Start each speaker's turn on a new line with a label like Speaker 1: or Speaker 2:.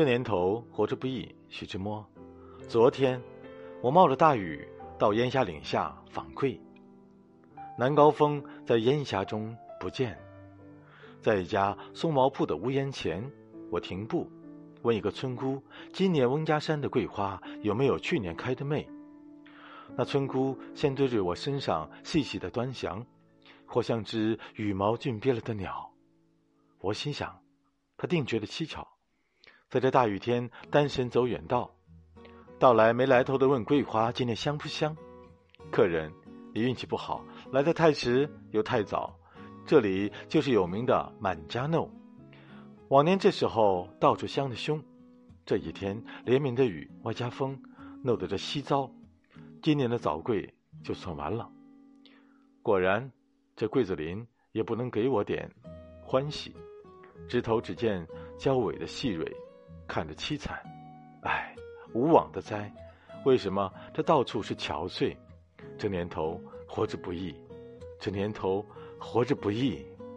Speaker 1: 这年头活着不易，徐志摩。昨天我冒着大雨到烟霞岭下访贵，南高峰在烟霞中不见。在一家松毛铺的屋檐前，我停步，问一个村姑：“今年翁家山的桂花有没有去年开的媚？”那村姑先对着我身上细细的端详，或像只羽毛俊憋了的鸟。我心想，她定觉得蹊跷，在这大雨天单身走远道，到来没来头的问桂花今天香不香？客人也运气不好，来的太迟又太早。这里就是有名的满家弄，往年这时候到处香的凶，这一天连绵的雨外加风，弄得这稀糟。今年的早桂就算完了。果然，这桂子林也不能给我点欢喜，枝头只见娇尾的细蕊，看着凄惨。唉，无妄的灾！为什么这到处是憔悴？这年头活着不易，这年头。活着不易。